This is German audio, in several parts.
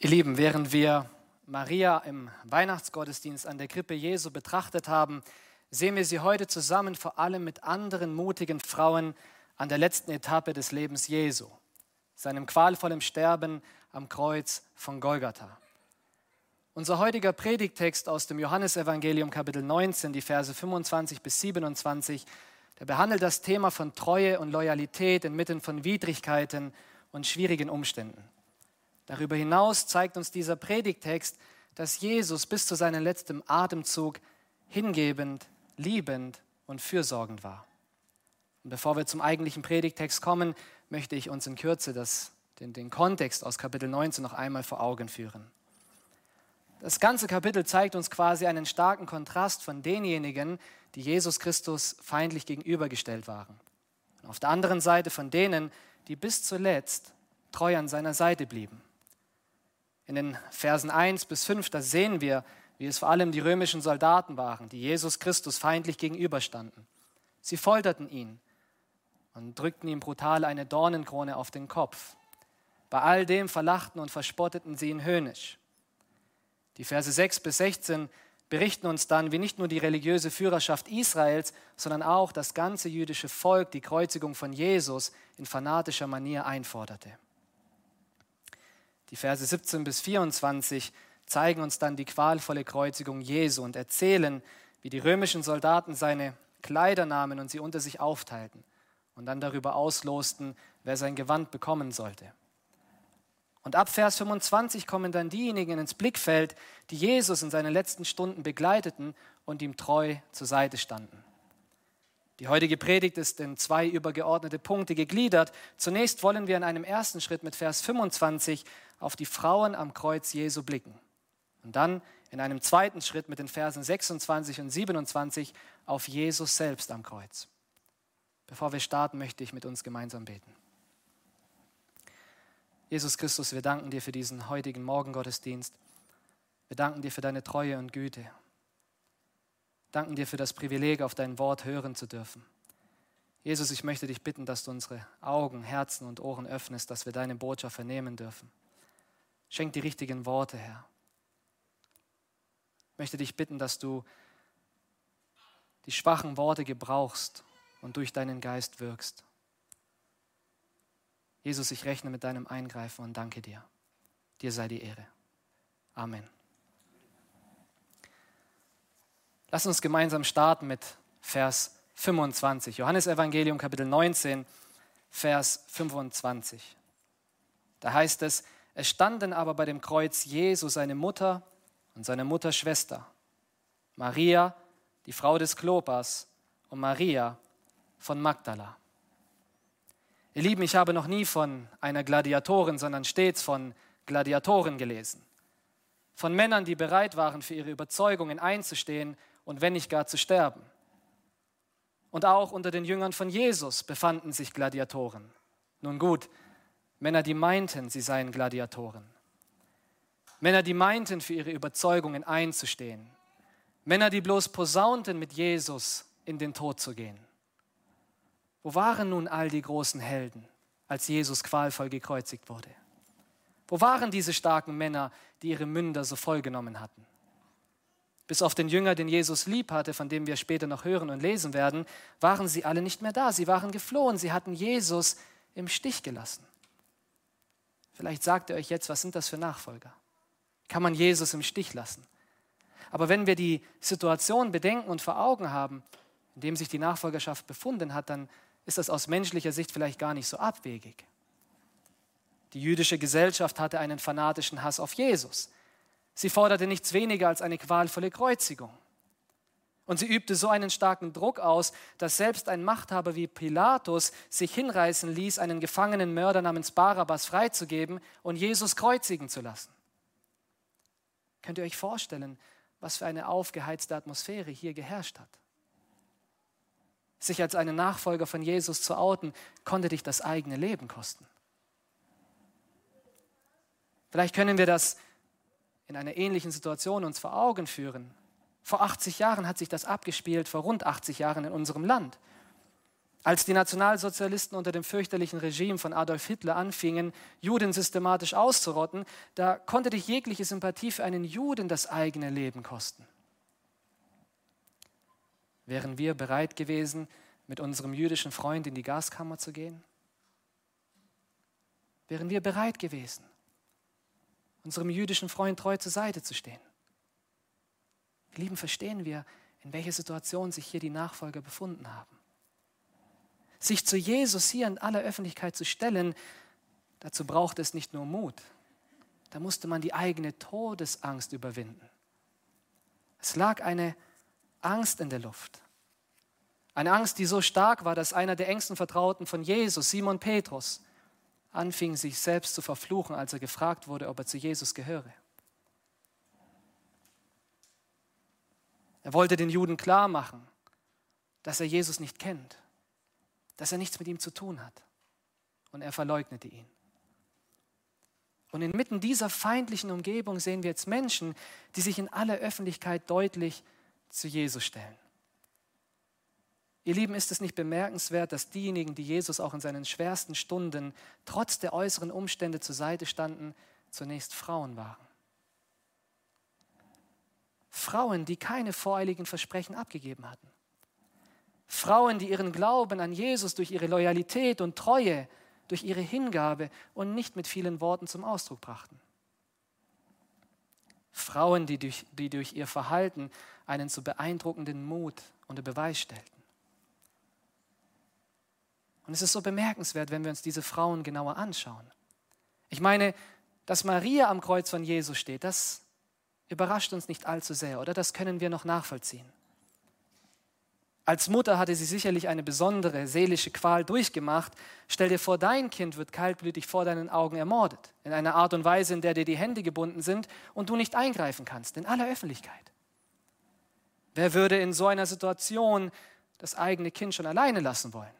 Ihr Lieben, während wir Maria im Weihnachtsgottesdienst an der Krippe Jesu betrachtet haben, sehen wir sie heute zusammen vor allem mit anderen mutigen Frauen an der letzten Etappe des Lebens Jesu, seinem qualvollen Sterben am Kreuz von Golgatha. Unser heutiger Predigtext aus dem Johannesevangelium Kapitel 19, die Verse 25 bis 27, der behandelt das Thema von Treue und Loyalität inmitten von Widrigkeiten und schwierigen Umständen. Darüber hinaus zeigt uns dieser Predigtext, dass Jesus bis zu seinem letzten Atemzug hingebend, liebend und fürsorgend war. Und bevor wir zum eigentlichen Predigtext kommen, möchte ich uns in Kürze das, den, den Kontext aus Kapitel 19 noch einmal vor Augen führen. Das ganze Kapitel zeigt uns quasi einen starken Kontrast von denjenigen, die Jesus Christus feindlich gegenübergestellt waren. Und auf der anderen Seite von denen, die bis zuletzt treu an seiner Seite blieben. In den Versen 1 bis 5, da sehen wir, wie es vor allem die römischen Soldaten waren, die Jesus Christus feindlich gegenüberstanden. Sie folterten ihn und drückten ihm brutal eine Dornenkrone auf den Kopf. Bei all dem verlachten und verspotteten sie ihn höhnisch. Die Verse 6 bis 16 berichten uns dann, wie nicht nur die religiöse Führerschaft Israels, sondern auch das ganze jüdische Volk die Kreuzigung von Jesus in fanatischer Manier einforderte. Die Verse 17 bis 24 zeigen uns dann die qualvolle Kreuzigung Jesu und erzählen, wie die römischen Soldaten seine Kleider nahmen und sie unter sich aufteilten und dann darüber auslosten, wer sein Gewand bekommen sollte. Und ab Vers 25 kommen dann diejenigen ins Blickfeld, die Jesus in seinen letzten Stunden begleiteten und ihm treu zur Seite standen. Die heutige Predigt ist in zwei übergeordnete Punkte gegliedert. Zunächst wollen wir in einem ersten Schritt mit Vers 25 auf die Frauen am Kreuz Jesu blicken. Und dann in einem zweiten Schritt mit den Versen 26 und 27 auf Jesus selbst am Kreuz. Bevor wir starten, möchte ich mit uns gemeinsam beten. Jesus Christus, wir danken dir für diesen heutigen Morgengottesdienst. Wir danken dir für deine Treue und Güte. Danken dir für das Privileg, auf dein Wort hören zu dürfen. Jesus, ich möchte dich bitten, dass du unsere Augen, Herzen und Ohren öffnest, dass wir deine Botschaft vernehmen dürfen. Schenk die richtigen Worte, Herr. Ich möchte dich bitten, dass du die schwachen Worte gebrauchst und durch deinen Geist wirkst. Jesus, ich rechne mit deinem Eingreifen und danke dir. Dir sei die Ehre. Amen. Lass uns gemeinsam starten mit Vers 25. Johannes Evangelium Kapitel 19, Vers 25. Da heißt es, es standen aber bei dem Kreuz Jesu seine Mutter und seine Mutter Schwester, Maria, die Frau des Klopas, und Maria von Magdala. Ihr Lieben, ich habe noch nie von einer Gladiatorin, sondern stets von Gladiatoren gelesen. Von Männern, die bereit waren, für ihre Überzeugungen einzustehen und wenn nicht gar zu sterben. Und auch unter den Jüngern von Jesus befanden sich Gladiatoren. Nun gut, Männer, die meinten, sie seien Gladiatoren. Männer, die meinten, für ihre Überzeugungen einzustehen. Männer, die bloß posaunten, mit Jesus in den Tod zu gehen. Wo waren nun all die großen Helden, als Jesus qualvoll gekreuzigt wurde? Wo waren diese starken Männer, die ihre Münder so vollgenommen hatten? Bis auf den Jünger, den Jesus lieb hatte, von dem wir später noch hören und lesen werden, waren sie alle nicht mehr da. Sie waren geflohen. Sie hatten Jesus im Stich gelassen. Vielleicht sagt ihr euch jetzt, was sind das für Nachfolger? Kann man Jesus im Stich lassen? Aber wenn wir die Situation bedenken und vor Augen haben, in dem sich die Nachfolgerschaft befunden hat, dann ist das aus menschlicher Sicht vielleicht gar nicht so abwegig. Die jüdische Gesellschaft hatte einen fanatischen Hass auf Jesus. Sie forderte nichts weniger als eine qualvolle Kreuzigung. Und sie übte so einen starken Druck aus, dass selbst ein Machthaber wie Pilatus sich hinreißen ließ, einen gefangenen Mörder namens Barabbas freizugeben und Jesus kreuzigen zu lassen. Könnt ihr euch vorstellen, was für eine aufgeheizte Atmosphäre hier geherrscht hat? sich als einen Nachfolger von Jesus zu outen, konnte dich das eigene Leben kosten. Vielleicht können wir das in einer ähnlichen Situation uns vor Augen führen. Vor 80 Jahren hat sich das abgespielt, vor rund 80 Jahren in unserem Land. Als die Nationalsozialisten unter dem fürchterlichen Regime von Adolf Hitler anfingen, Juden systematisch auszurotten, da konnte dich jegliche Sympathie für einen Juden das eigene Leben kosten. Wären wir bereit gewesen, mit unserem jüdischen Freund in die Gaskammer zu gehen? Wären wir bereit gewesen, unserem jüdischen Freund treu zur Seite zu stehen? Lieben, verstehen wir, in welcher Situation sich hier die Nachfolger befunden haben. Sich zu Jesus hier in aller Öffentlichkeit zu stellen, dazu braucht es nicht nur Mut, da musste man die eigene Todesangst überwinden. Es lag eine Angst in der Luft. Eine Angst, die so stark war, dass einer der engsten Vertrauten von Jesus, Simon Petrus, anfing, sich selbst zu verfluchen, als er gefragt wurde, ob er zu Jesus gehöre. Er wollte den Juden klar machen, dass er Jesus nicht kennt dass er nichts mit ihm zu tun hat. Und er verleugnete ihn. Und inmitten dieser feindlichen Umgebung sehen wir jetzt Menschen, die sich in aller Öffentlichkeit deutlich zu Jesus stellen. Ihr Lieben, ist es nicht bemerkenswert, dass diejenigen, die Jesus auch in seinen schwersten Stunden trotz der äußeren Umstände zur Seite standen, zunächst Frauen waren? Frauen, die keine voreiligen Versprechen abgegeben hatten. Frauen, die ihren Glauben an Jesus durch ihre Loyalität und Treue, durch ihre Hingabe und nicht mit vielen Worten zum Ausdruck brachten. Frauen, die durch, die durch ihr Verhalten einen zu beeindruckenden Mut unter Beweis stellten. Und es ist so bemerkenswert, wenn wir uns diese Frauen genauer anschauen. Ich meine, dass Maria am Kreuz von Jesus steht, das überrascht uns nicht allzu sehr, oder das können wir noch nachvollziehen. Als Mutter hatte sie sicherlich eine besondere seelische Qual durchgemacht. Stell dir vor, dein Kind wird kaltblütig vor deinen Augen ermordet, in einer Art und Weise, in der dir die Hände gebunden sind und du nicht eingreifen kannst, in aller Öffentlichkeit. Wer würde in so einer Situation das eigene Kind schon alleine lassen wollen?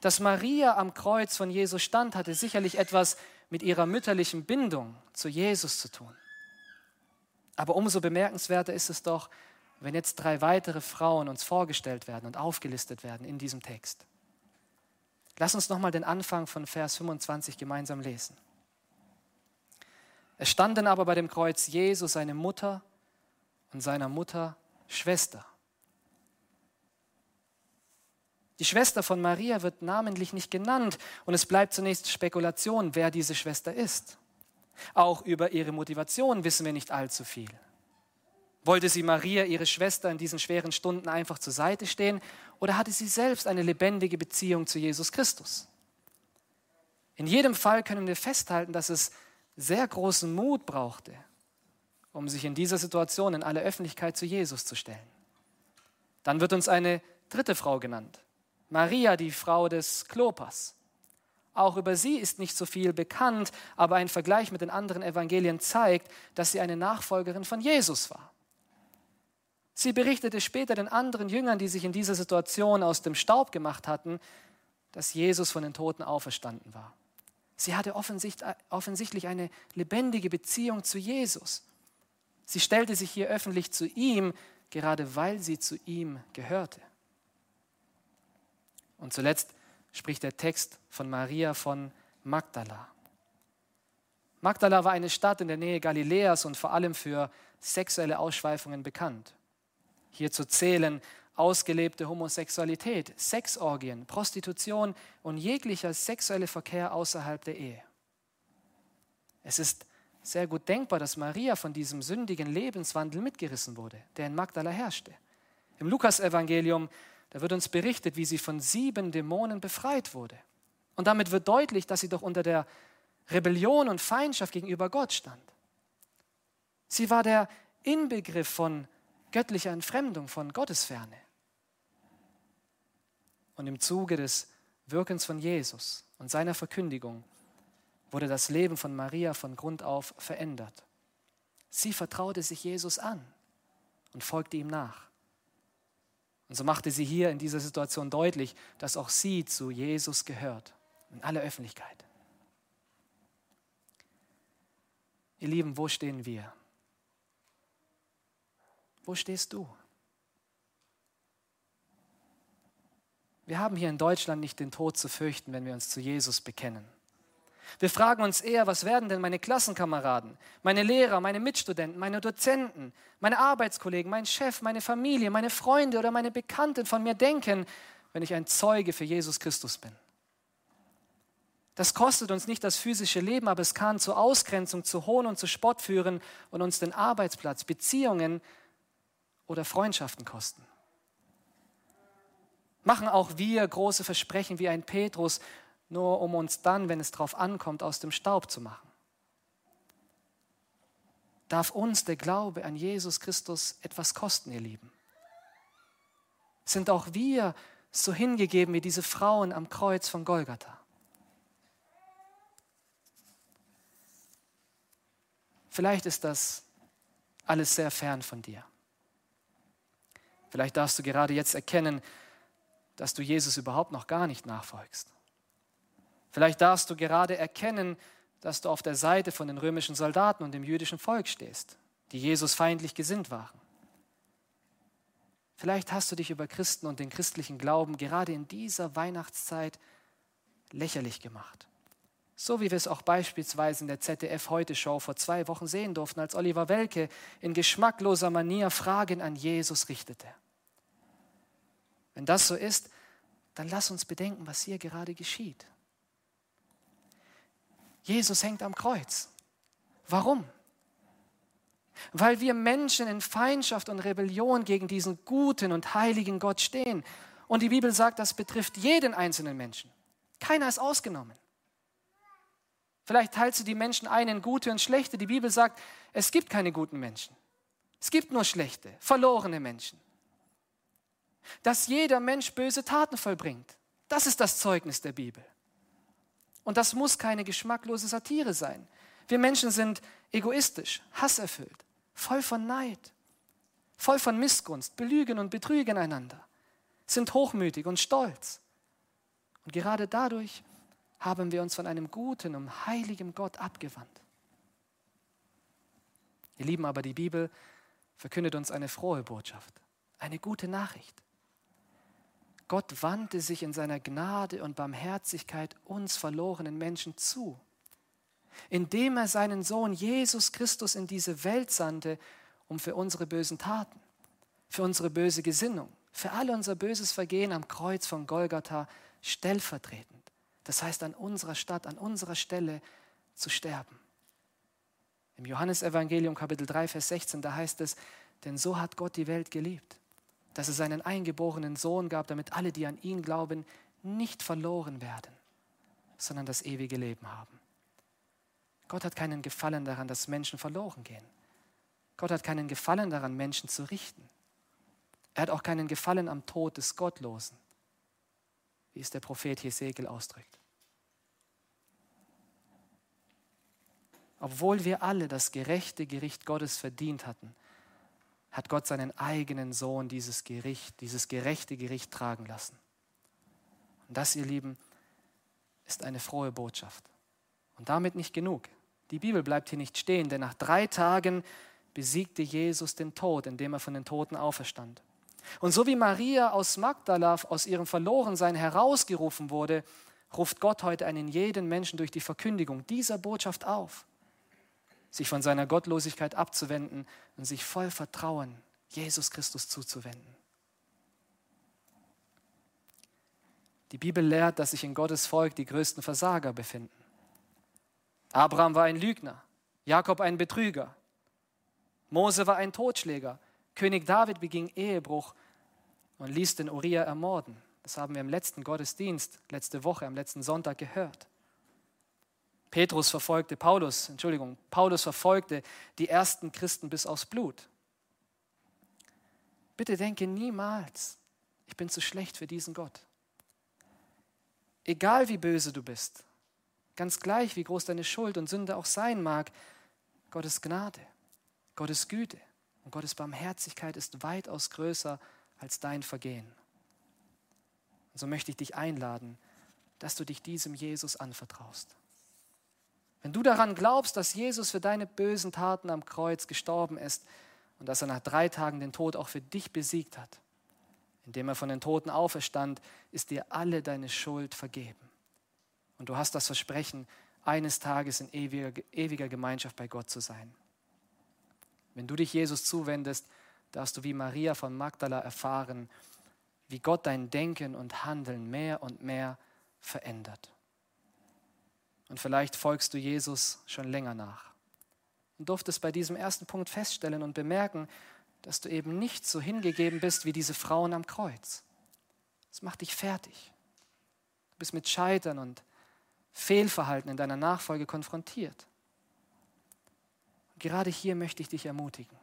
Dass Maria am Kreuz von Jesus stand, hatte sicherlich etwas mit ihrer mütterlichen Bindung zu Jesus zu tun. Aber umso bemerkenswerter ist es doch, wenn jetzt drei weitere Frauen uns vorgestellt werden und aufgelistet werden in diesem Text. Lass uns nochmal den Anfang von Vers 25 gemeinsam lesen. Es standen aber bei dem Kreuz Jesu seine Mutter und seiner Mutter Schwester. Die Schwester von Maria wird namentlich nicht genannt und es bleibt zunächst Spekulation, wer diese Schwester ist. Auch über ihre Motivation wissen wir nicht allzu viel. Wollte sie Maria, ihre Schwester, in diesen schweren Stunden einfach zur Seite stehen oder hatte sie selbst eine lebendige Beziehung zu Jesus Christus? In jedem Fall können wir festhalten, dass es sehr großen Mut brauchte, um sich in dieser Situation in aller Öffentlichkeit zu Jesus zu stellen. Dann wird uns eine dritte Frau genannt, Maria, die Frau des Klopas. Auch über sie ist nicht so viel bekannt, aber ein Vergleich mit den anderen Evangelien zeigt, dass sie eine Nachfolgerin von Jesus war. Sie berichtete später den anderen Jüngern, die sich in dieser Situation aus dem Staub gemacht hatten, dass Jesus von den Toten auferstanden war. Sie hatte offensichtlich eine lebendige Beziehung zu Jesus. Sie stellte sich hier öffentlich zu ihm, gerade weil sie zu ihm gehörte. Und zuletzt spricht der Text von Maria von Magdala. Magdala war eine Stadt in der Nähe Galiläas und vor allem für sexuelle Ausschweifungen bekannt. Hierzu zählen ausgelebte Homosexualität, Sexorgien, Prostitution und jeglicher sexuelle Verkehr außerhalb der Ehe. Es ist sehr gut denkbar, dass Maria von diesem sündigen Lebenswandel mitgerissen wurde, der in Magdala herrschte. Im Lukasevangelium, da wird uns berichtet, wie sie von sieben Dämonen befreit wurde. Und damit wird deutlich, dass sie doch unter der Rebellion und Feindschaft gegenüber Gott stand. Sie war der Inbegriff von göttlicher Entfremdung, von Gottesferne. Und im Zuge des Wirkens von Jesus und seiner Verkündigung wurde das Leben von Maria von Grund auf verändert. Sie vertraute sich Jesus an und folgte ihm nach. Und so machte sie hier in dieser Situation deutlich, dass auch sie zu Jesus gehört, in aller Öffentlichkeit. Ihr Lieben, wo stehen wir? Wo stehst du? Wir haben hier in Deutschland nicht den Tod zu fürchten, wenn wir uns zu Jesus bekennen. Wir fragen uns eher, was werden denn meine Klassenkameraden, meine Lehrer, meine Mitstudenten, meine Dozenten, meine Arbeitskollegen, mein Chef, meine Familie, meine Freunde oder meine Bekannten von mir denken, wenn ich ein Zeuge für Jesus Christus bin. Das kostet uns nicht das physische Leben, aber es kann zur Ausgrenzung, zu Hohn und zu Spott führen und uns den Arbeitsplatz, Beziehungen oder Freundschaften kosten. Machen auch wir große Versprechen wie ein Petrus, nur um uns dann, wenn es darauf ankommt, aus dem Staub zu machen? Darf uns der Glaube an Jesus Christus etwas kosten, ihr Lieben? Sind auch wir so hingegeben wie diese Frauen am Kreuz von Golgatha? Vielleicht ist das alles sehr fern von dir. Vielleicht darfst du gerade jetzt erkennen, dass du Jesus überhaupt noch gar nicht nachfolgst. Vielleicht darfst du gerade erkennen, dass du auf der Seite von den römischen Soldaten und dem jüdischen Volk stehst, die Jesus feindlich gesinnt waren. Vielleicht hast du dich über Christen und den christlichen Glauben gerade in dieser Weihnachtszeit lächerlich gemacht. So wie wir es auch beispielsweise in der ZDF Heute Show vor zwei Wochen sehen durften, als Oliver Welke in geschmackloser Manier Fragen an Jesus richtete. Wenn das so ist, dann lass uns bedenken, was hier gerade geschieht. Jesus hängt am Kreuz. Warum? Weil wir Menschen in Feindschaft und Rebellion gegen diesen guten und heiligen Gott stehen. Und die Bibel sagt, das betrifft jeden einzelnen Menschen. Keiner ist ausgenommen. Vielleicht teilst du die Menschen ein in gute und schlechte. Die Bibel sagt, es gibt keine guten Menschen. Es gibt nur schlechte, verlorene Menschen. Dass jeder Mensch böse Taten vollbringt, das ist das Zeugnis der Bibel. Und das muss keine geschmacklose Satire sein. Wir Menschen sind egoistisch, hasserfüllt, voll von Neid, voll von Missgunst, belügen und betrügen einander, sind hochmütig und stolz. Und gerade dadurch haben wir uns von einem guten und heiligen Gott abgewandt. Ihr Lieben, aber die Bibel verkündet uns eine frohe Botschaft, eine gute Nachricht. Gott wandte sich in seiner Gnade und Barmherzigkeit uns verlorenen Menschen zu, indem er seinen Sohn Jesus Christus in diese Welt sandte, um für unsere bösen Taten, für unsere böse Gesinnung, für all unser böses Vergehen am Kreuz von Golgatha stellvertretend, das heißt an unserer Stadt, an unserer Stelle zu sterben. Im Johannesevangelium Kapitel 3, Vers 16, da heißt es, denn so hat Gott die Welt geliebt, dass es seinen eingeborenen Sohn gab, damit alle, die an ihn glauben, nicht verloren werden, sondern das ewige Leben haben. Gott hat keinen Gefallen daran, dass Menschen verloren gehen. Gott hat keinen Gefallen daran, Menschen zu richten. Er hat auch keinen Gefallen am Tod des Gottlosen, wie es der Prophet Jesekiel ausdrückt. Obwohl wir alle das gerechte Gericht Gottes verdient hatten, hat Gott seinen eigenen Sohn dieses Gericht, dieses gerechte Gericht tragen lassen. Und das, ihr Lieben, ist eine frohe Botschaft. Und damit nicht genug. Die Bibel bleibt hier nicht stehen, denn nach drei Tagen besiegte Jesus den Tod, indem er von den Toten auferstand. Und so wie Maria aus Magdala aus ihrem Verlorensein herausgerufen wurde, ruft Gott heute einen jeden Menschen durch die Verkündigung dieser Botschaft auf sich von seiner Gottlosigkeit abzuwenden und sich voll Vertrauen Jesus Christus zuzuwenden. Die Bibel lehrt, dass sich in Gottes Volk die größten Versager befinden. Abraham war ein Lügner, Jakob ein Betrüger, Mose war ein Totschläger, König David beging Ehebruch und ließ den Uriah ermorden. Das haben wir im letzten Gottesdienst, letzte Woche, am letzten Sonntag gehört. Petrus verfolgte Paulus, Entschuldigung, Paulus verfolgte die ersten Christen bis aufs Blut. Bitte denke niemals, ich bin zu schlecht für diesen Gott. Egal wie böse du bist, ganz gleich wie groß deine Schuld und Sünde auch sein mag, Gottes Gnade, Gottes Güte und Gottes Barmherzigkeit ist weitaus größer als dein Vergehen. Und so möchte ich dich einladen, dass du dich diesem Jesus anvertraust. Wenn du daran glaubst, dass Jesus für deine bösen Taten am Kreuz gestorben ist und dass er nach drei Tagen den Tod auch für dich besiegt hat, indem er von den Toten auferstand, ist dir alle deine Schuld vergeben. Und du hast das Versprechen, eines Tages in ewiger, ewiger Gemeinschaft bei Gott zu sein. Wenn du dich Jesus zuwendest, darfst du wie Maria von Magdala erfahren, wie Gott dein Denken und Handeln mehr und mehr verändert. Und vielleicht folgst du Jesus schon länger nach und durftest bei diesem ersten Punkt feststellen und bemerken, dass du eben nicht so hingegeben bist wie diese Frauen am Kreuz. Das macht dich fertig. Du bist mit Scheitern und Fehlverhalten in deiner Nachfolge konfrontiert. Und gerade hier möchte ich dich ermutigen.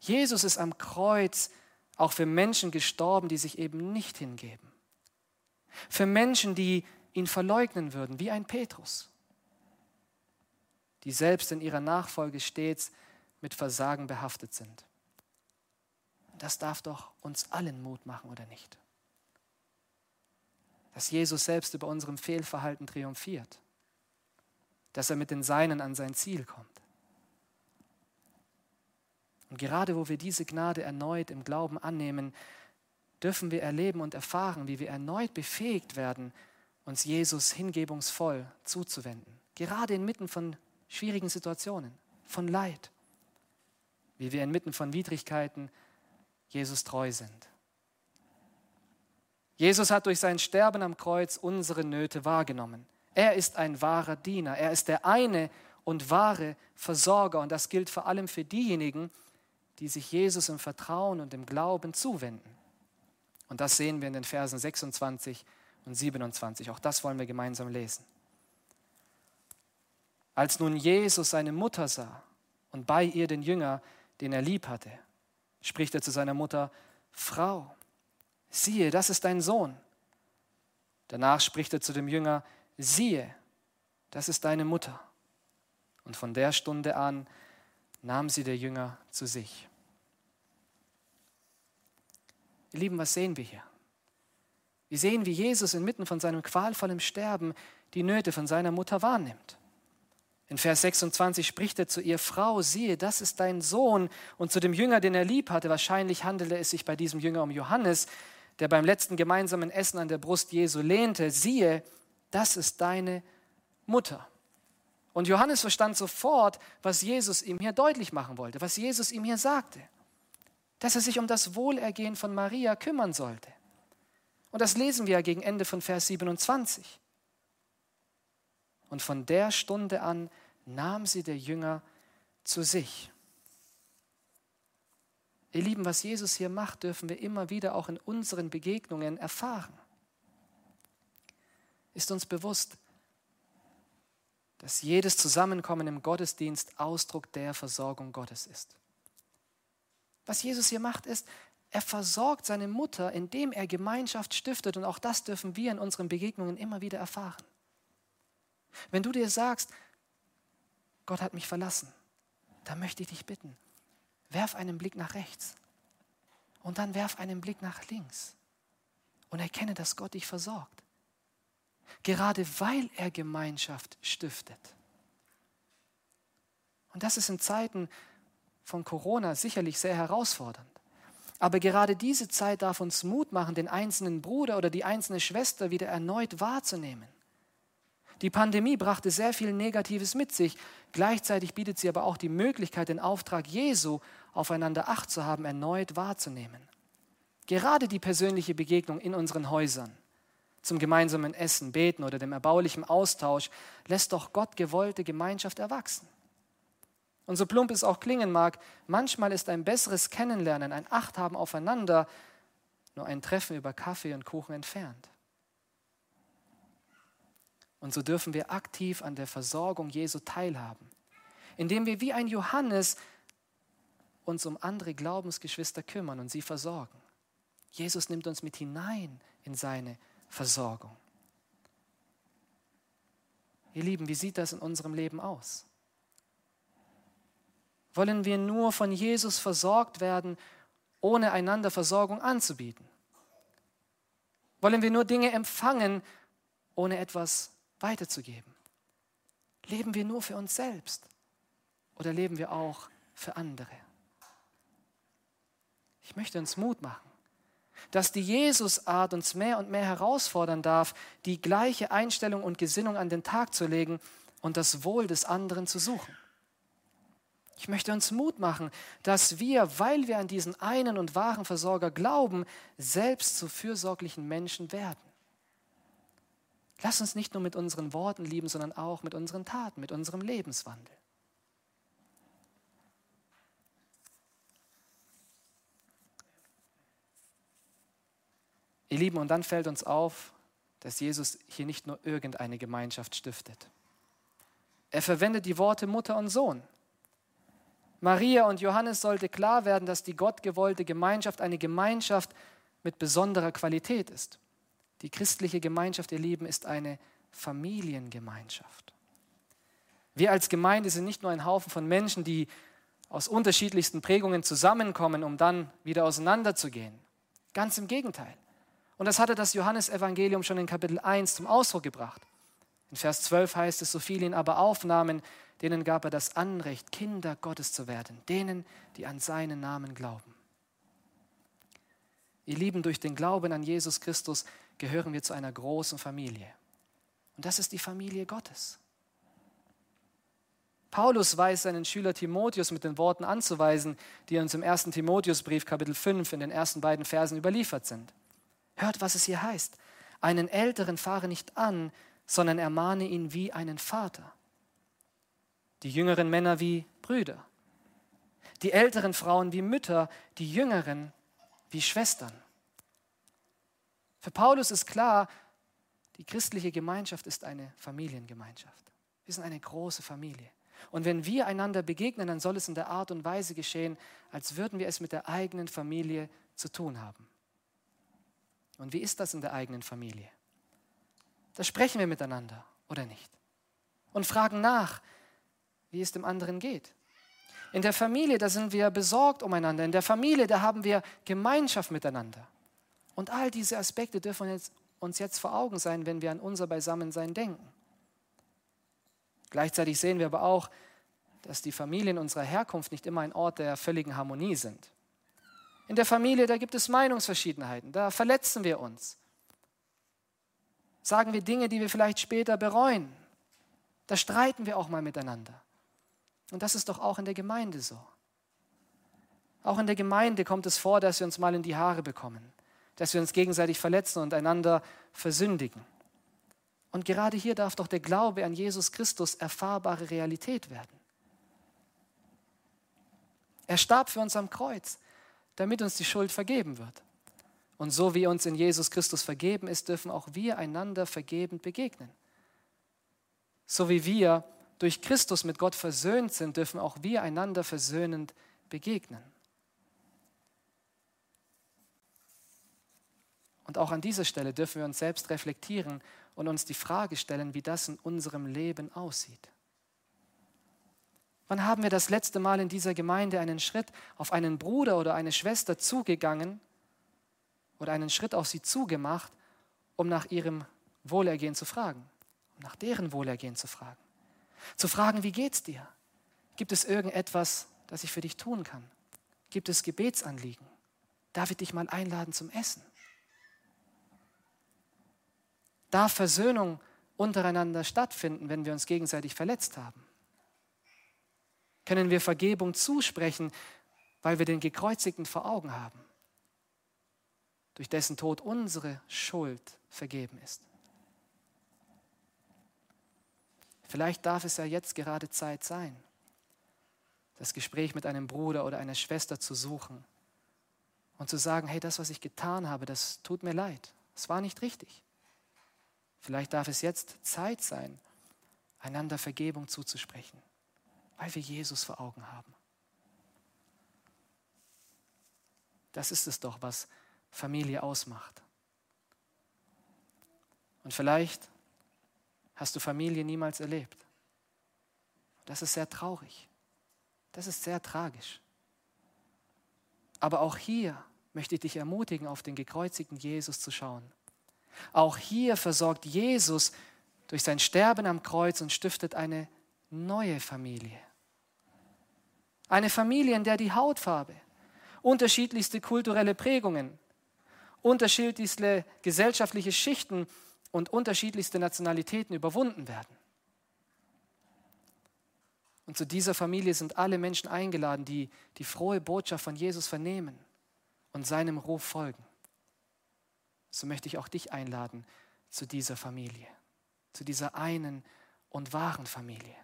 Jesus ist am Kreuz auch für Menschen gestorben, die sich eben nicht hingeben. Für Menschen, die ihn verleugnen würden, wie ein Petrus, die selbst in ihrer Nachfolge stets mit Versagen behaftet sind. Das darf doch uns allen Mut machen, oder nicht? Dass Jesus selbst über unserem Fehlverhalten triumphiert, dass er mit den Seinen an sein Ziel kommt. Und gerade wo wir diese Gnade erneut im Glauben annehmen, dürfen wir erleben und erfahren, wie wir erneut befähigt werden, uns Jesus hingebungsvoll zuzuwenden. Gerade inmitten von schwierigen Situationen, von Leid. Wie wir inmitten von Widrigkeiten Jesus treu sind. Jesus hat durch sein Sterben am Kreuz unsere Nöte wahrgenommen. Er ist ein wahrer Diener. Er ist der eine und wahre Versorger. Und das gilt vor allem für diejenigen, die sich Jesus im Vertrauen und im Glauben zuwenden. Und das sehen wir in den Versen 26 und 27. Auch das wollen wir gemeinsam lesen. Als nun Jesus seine Mutter sah und bei ihr den Jünger, den er lieb hatte, spricht er zu seiner Mutter, Frau, siehe, das ist dein Sohn. Danach spricht er zu dem Jünger, siehe, das ist deine Mutter. Und von der Stunde an nahm sie der Jünger zu sich. Ihr Lieben, was sehen wir hier? Wir sehen, wie Jesus inmitten von seinem qualvollen Sterben die Nöte von seiner Mutter wahrnimmt. In Vers 26 spricht er zu ihr, Frau, siehe, das ist dein Sohn. Und zu dem Jünger, den er lieb hatte, wahrscheinlich handelte es sich bei diesem Jünger um Johannes, der beim letzten gemeinsamen Essen an der Brust Jesu lehnte, siehe, das ist deine Mutter. Und Johannes verstand sofort, was Jesus ihm hier deutlich machen wollte, was Jesus ihm hier sagte dass er sich um das Wohlergehen von Maria kümmern sollte. Und das lesen wir ja gegen Ende von Vers 27. Und von der Stunde an nahm sie der Jünger zu sich. Ihr Lieben, was Jesus hier macht, dürfen wir immer wieder auch in unseren Begegnungen erfahren. Ist uns bewusst, dass jedes Zusammenkommen im Gottesdienst Ausdruck der Versorgung Gottes ist. Was Jesus hier macht, ist, er versorgt seine Mutter, indem er Gemeinschaft stiftet. Und auch das dürfen wir in unseren Begegnungen immer wieder erfahren. Wenn du dir sagst, Gott hat mich verlassen, dann möchte ich dich bitten, werf einen Blick nach rechts und dann werf einen Blick nach links und erkenne, dass Gott dich versorgt. Gerade weil er Gemeinschaft stiftet. Und das ist in Zeiten, von Corona sicherlich sehr herausfordernd. Aber gerade diese Zeit darf uns Mut machen, den einzelnen Bruder oder die einzelne Schwester wieder erneut wahrzunehmen. Die Pandemie brachte sehr viel Negatives mit sich. Gleichzeitig bietet sie aber auch die Möglichkeit, den Auftrag Jesu, aufeinander Acht zu haben, erneut wahrzunehmen. Gerade die persönliche Begegnung in unseren Häusern, zum gemeinsamen Essen, Beten oder dem erbaulichen Austausch, lässt doch Gott gewollte Gemeinschaft erwachsen. Und so plump es auch klingen mag, manchmal ist ein besseres Kennenlernen, ein Achthaben aufeinander nur ein Treffen über Kaffee und Kuchen entfernt. Und so dürfen wir aktiv an der Versorgung Jesu teilhaben, indem wir wie ein Johannes uns um andere Glaubensgeschwister kümmern und sie versorgen. Jesus nimmt uns mit hinein in seine Versorgung. Ihr Lieben, wie sieht das in unserem Leben aus? Wollen wir nur von Jesus versorgt werden, ohne einander Versorgung anzubieten? Wollen wir nur Dinge empfangen, ohne etwas weiterzugeben? Leben wir nur für uns selbst oder leben wir auch für andere? Ich möchte uns Mut machen, dass die Jesusart uns mehr und mehr herausfordern darf, die gleiche Einstellung und Gesinnung an den Tag zu legen und das Wohl des anderen zu suchen. Ich möchte uns Mut machen, dass wir, weil wir an diesen einen und wahren Versorger glauben, selbst zu fürsorglichen Menschen werden. Lass uns nicht nur mit unseren Worten lieben, sondern auch mit unseren Taten, mit unserem Lebenswandel. Ihr Lieben, und dann fällt uns auf, dass Jesus hier nicht nur irgendeine Gemeinschaft stiftet. Er verwendet die Worte Mutter und Sohn. Maria und Johannes sollte klar werden, dass die gottgewollte Gemeinschaft eine Gemeinschaft mit besonderer Qualität ist. Die christliche Gemeinschaft, ihr Lieben, ist eine Familiengemeinschaft. Wir als Gemeinde sind nicht nur ein Haufen von Menschen, die aus unterschiedlichsten Prägungen zusammenkommen, um dann wieder auseinanderzugehen. Ganz im Gegenteil. Und das hatte das Johannesevangelium schon in Kapitel 1 zum Ausdruck gebracht. In Vers 12 heißt es, so viele ihn aber aufnahmen, denen gab er das Anrecht, Kinder Gottes zu werden, denen, die an seinen Namen glauben. Ihr Lieben, durch den Glauben an Jesus Christus gehören wir zu einer großen Familie. Und das ist die Familie Gottes. Paulus weiß seinen Schüler Timotheus mit den Worten anzuweisen, die uns im ersten Timotheusbrief Kapitel 5 in den ersten beiden Versen überliefert sind. Hört, was es hier heißt. Einen Älteren fahre nicht an, sondern ermahne ihn wie einen Vater die jüngeren Männer wie Brüder, die älteren Frauen wie Mütter, die jüngeren wie Schwestern. Für Paulus ist klar, die christliche Gemeinschaft ist eine Familiengemeinschaft. Wir sind eine große Familie. Und wenn wir einander begegnen, dann soll es in der Art und Weise geschehen, als würden wir es mit der eigenen Familie zu tun haben. Und wie ist das in der eigenen Familie? Da sprechen wir miteinander oder nicht? Und fragen nach, wie es dem anderen geht. In der Familie, da sind wir besorgt umeinander. In der Familie, da haben wir Gemeinschaft miteinander. Und all diese Aspekte dürfen uns jetzt vor Augen sein, wenn wir an unser Beisammensein denken. Gleichzeitig sehen wir aber auch, dass die Familien unserer Herkunft nicht immer ein Ort der völligen Harmonie sind. In der Familie, da gibt es Meinungsverschiedenheiten, da verletzen wir uns. Sagen wir Dinge, die wir vielleicht später bereuen. Da streiten wir auch mal miteinander. Und das ist doch auch in der Gemeinde so. Auch in der Gemeinde kommt es vor, dass wir uns mal in die Haare bekommen, dass wir uns gegenseitig verletzen und einander versündigen. Und gerade hier darf doch der Glaube an Jesus Christus erfahrbare Realität werden. Er starb für uns am Kreuz, damit uns die Schuld vergeben wird. Und so wie uns in Jesus Christus vergeben ist, dürfen auch wir einander vergebend begegnen. So wie wir durch Christus mit Gott versöhnt sind, dürfen auch wir einander versöhnend begegnen. Und auch an dieser Stelle dürfen wir uns selbst reflektieren und uns die Frage stellen, wie das in unserem Leben aussieht. Wann haben wir das letzte Mal in dieser Gemeinde einen Schritt auf einen Bruder oder eine Schwester zugegangen oder einen Schritt auf sie zugemacht, um nach ihrem Wohlergehen zu fragen, um nach deren Wohlergehen zu fragen? Zu fragen, wie geht's dir? Gibt es irgendetwas, das ich für dich tun kann? Gibt es Gebetsanliegen? Darf ich dich mal einladen zum Essen? Darf Versöhnung untereinander stattfinden, wenn wir uns gegenseitig verletzt haben? Können wir Vergebung zusprechen, weil wir den Gekreuzigten vor Augen haben, durch dessen Tod unsere Schuld vergeben ist? Vielleicht darf es ja jetzt gerade Zeit sein, das Gespräch mit einem Bruder oder einer Schwester zu suchen und zu sagen, hey, das, was ich getan habe, das tut mir leid. Es war nicht richtig. Vielleicht darf es jetzt Zeit sein, einander Vergebung zuzusprechen, weil wir Jesus vor Augen haben. Das ist es doch, was Familie ausmacht. Und vielleicht hast du Familie niemals erlebt. Das ist sehr traurig. Das ist sehr tragisch. Aber auch hier möchte ich dich ermutigen, auf den gekreuzigten Jesus zu schauen. Auch hier versorgt Jesus durch sein Sterben am Kreuz und stiftet eine neue Familie. Eine Familie, in der die Hautfarbe, unterschiedlichste kulturelle Prägungen unterschiedlichste gesellschaftliche Schichten und unterschiedlichste Nationalitäten überwunden werden. Und zu dieser Familie sind alle Menschen eingeladen, die die frohe Botschaft von Jesus vernehmen und seinem Ruf folgen. So möchte ich auch dich einladen zu dieser Familie, zu dieser einen und wahren Familie.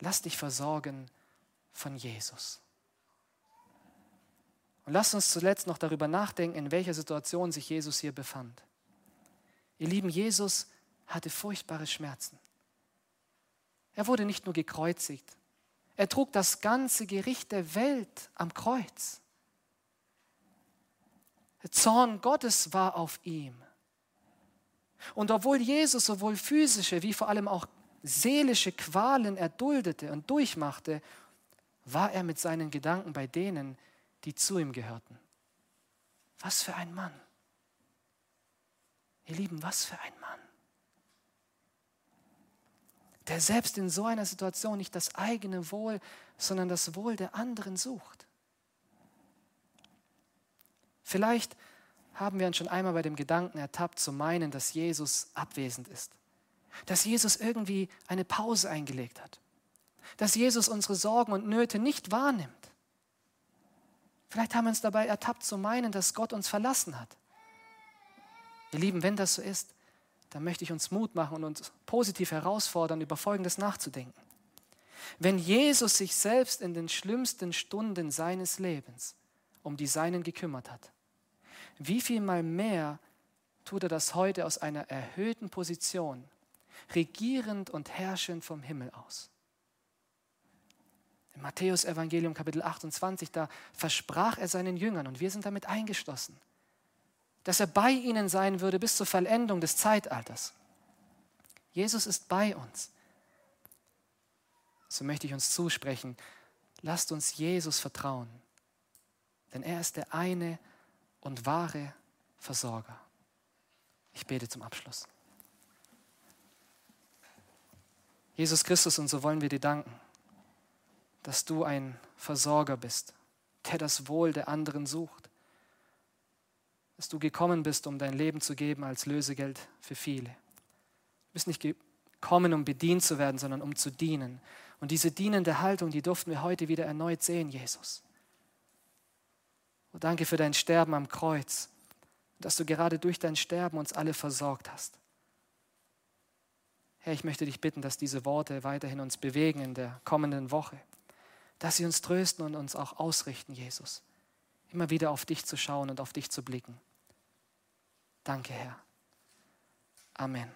Lass dich versorgen von Jesus. Und lass uns zuletzt noch darüber nachdenken, in welcher Situation sich Jesus hier befand. Ihr lieben, Jesus hatte furchtbare Schmerzen. Er wurde nicht nur gekreuzigt, er trug das ganze Gericht der Welt am Kreuz. Der Zorn Gottes war auf ihm. Und obwohl Jesus sowohl physische wie vor allem auch seelische Qualen erduldete und durchmachte, war er mit seinen Gedanken bei denen, die zu ihm gehörten. Was für ein Mann. Ihr Lieben, was für ein Mann. Der selbst in so einer Situation nicht das eigene Wohl, sondern das Wohl der anderen sucht. Vielleicht haben wir uns schon einmal bei dem Gedanken ertappt, zu meinen, dass Jesus abwesend ist. Dass Jesus irgendwie eine Pause eingelegt hat. Dass Jesus unsere Sorgen und Nöte nicht wahrnimmt. Vielleicht haben wir uns dabei ertappt zu meinen, dass Gott uns verlassen hat. Ihr Lieben, wenn das so ist, dann möchte ich uns Mut machen und uns positiv herausfordern, über Folgendes nachzudenken. Wenn Jesus sich selbst in den schlimmsten Stunden seines Lebens um die Seinen gekümmert hat, wie viel mal mehr tut er das heute aus einer erhöhten Position, regierend und herrschend vom Himmel aus? Im Matthäus Evangelium Kapitel 28, da versprach er seinen Jüngern, und wir sind damit eingeschlossen, dass er bei ihnen sein würde bis zur Vollendung des Zeitalters. Jesus ist bei uns. So möchte ich uns zusprechen, lasst uns Jesus vertrauen, denn er ist der eine und wahre Versorger. Ich bete zum Abschluss. Jesus Christus, und so wollen wir dir danken dass du ein Versorger bist, der das Wohl der anderen sucht. Dass du gekommen bist, um dein Leben zu geben als Lösegeld für viele. Du bist nicht gekommen, um bedient zu werden, sondern um zu dienen. Und diese dienende Haltung, die durften wir heute wieder erneut sehen, Jesus. Und danke für dein Sterben am Kreuz, dass du gerade durch dein Sterben uns alle versorgt hast. Herr, ich möchte dich bitten, dass diese Worte weiterhin uns bewegen in der kommenden Woche dass sie uns trösten und uns auch ausrichten, Jesus. Immer wieder auf dich zu schauen und auf dich zu blicken. Danke, Herr. Amen.